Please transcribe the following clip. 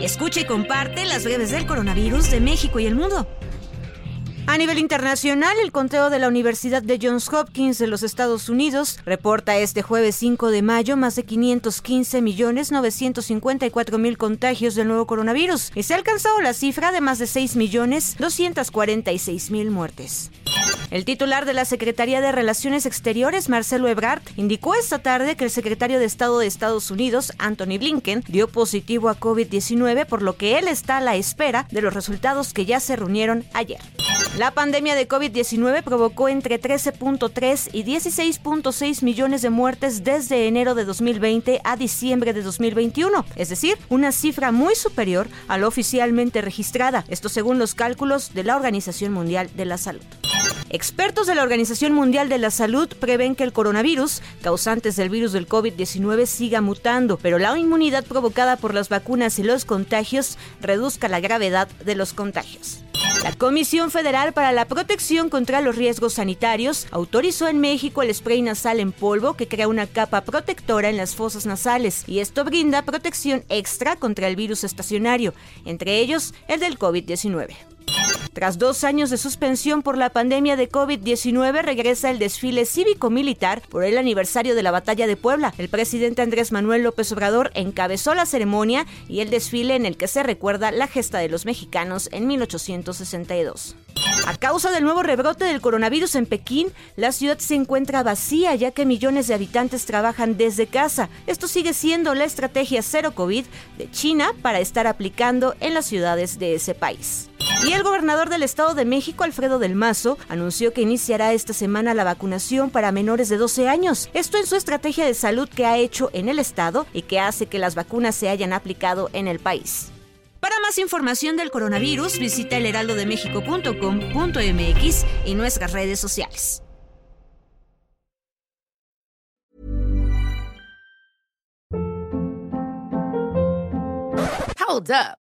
Escucha y comparte las breves del coronavirus de México y el mundo. A nivel internacional, el conteo de la Universidad de Johns Hopkins de los Estados Unidos reporta este jueves 5 de mayo más de 515 millones 954 mil contagios del nuevo coronavirus y se ha alcanzado la cifra de más de 6 millones 246 mil muertes. El titular de la Secretaría de Relaciones Exteriores, Marcelo Ebrard, indicó esta tarde que el secretario de Estado de Estados Unidos, Anthony Blinken, dio positivo a COVID-19, por lo que él está a la espera de los resultados que ya se reunieron ayer. La pandemia de COVID-19 provocó entre 13.3 y 16.6 millones de muertes desde enero de 2020 a diciembre de 2021, es decir, una cifra muy superior a lo oficialmente registrada, esto según los cálculos de la Organización Mundial de la Salud. Expertos de la Organización Mundial de la Salud prevén que el coronavirus, causantes del virus del COVID-19, siga mutando, pero la inmunidad provocada por las vacunas y los contagios reduzca la gravedad de los contagios. La Comisión Federal para la Protección contra los Riesgos Sanitarios autorizó en México el spray nasal en polvo que crea una capa protectora en las fosas nasales y esto brinda protección extra contra el virus estacionario, entre ellos el del COVID-19. Tras dos años de suspensión por la pandemia de COVID-19, regresa el desfile cívico-militar por el aniversario de la Batalla de Puebla. El presidente Andrés Manuel López Obrador encabezó la ceremonia y el desfile en el que se recuerda la gesta de los mexicanos en 1862. A causa del nuevo rebrote del coronavirus en Pekín, la ciudad se encuentra vacía ya que millones de habitantes trabajan desde casa. Esto sigue siendo la estrategia cero COVID de China para estar aplicando en las ciudades de ese país. Y el gobernador del Estado de México, Alfredo del Mazo, anunció que iniciará esta semana la vacunación para menores de 12 años. Esto en su estrategia de salud que ha hecho en el Estado y que hace que las vacunas se hayan aplicado en el país. Para más información del coronavirus, visita elheraldodemexico.com.mx y nuestras redes sociales. Hold up.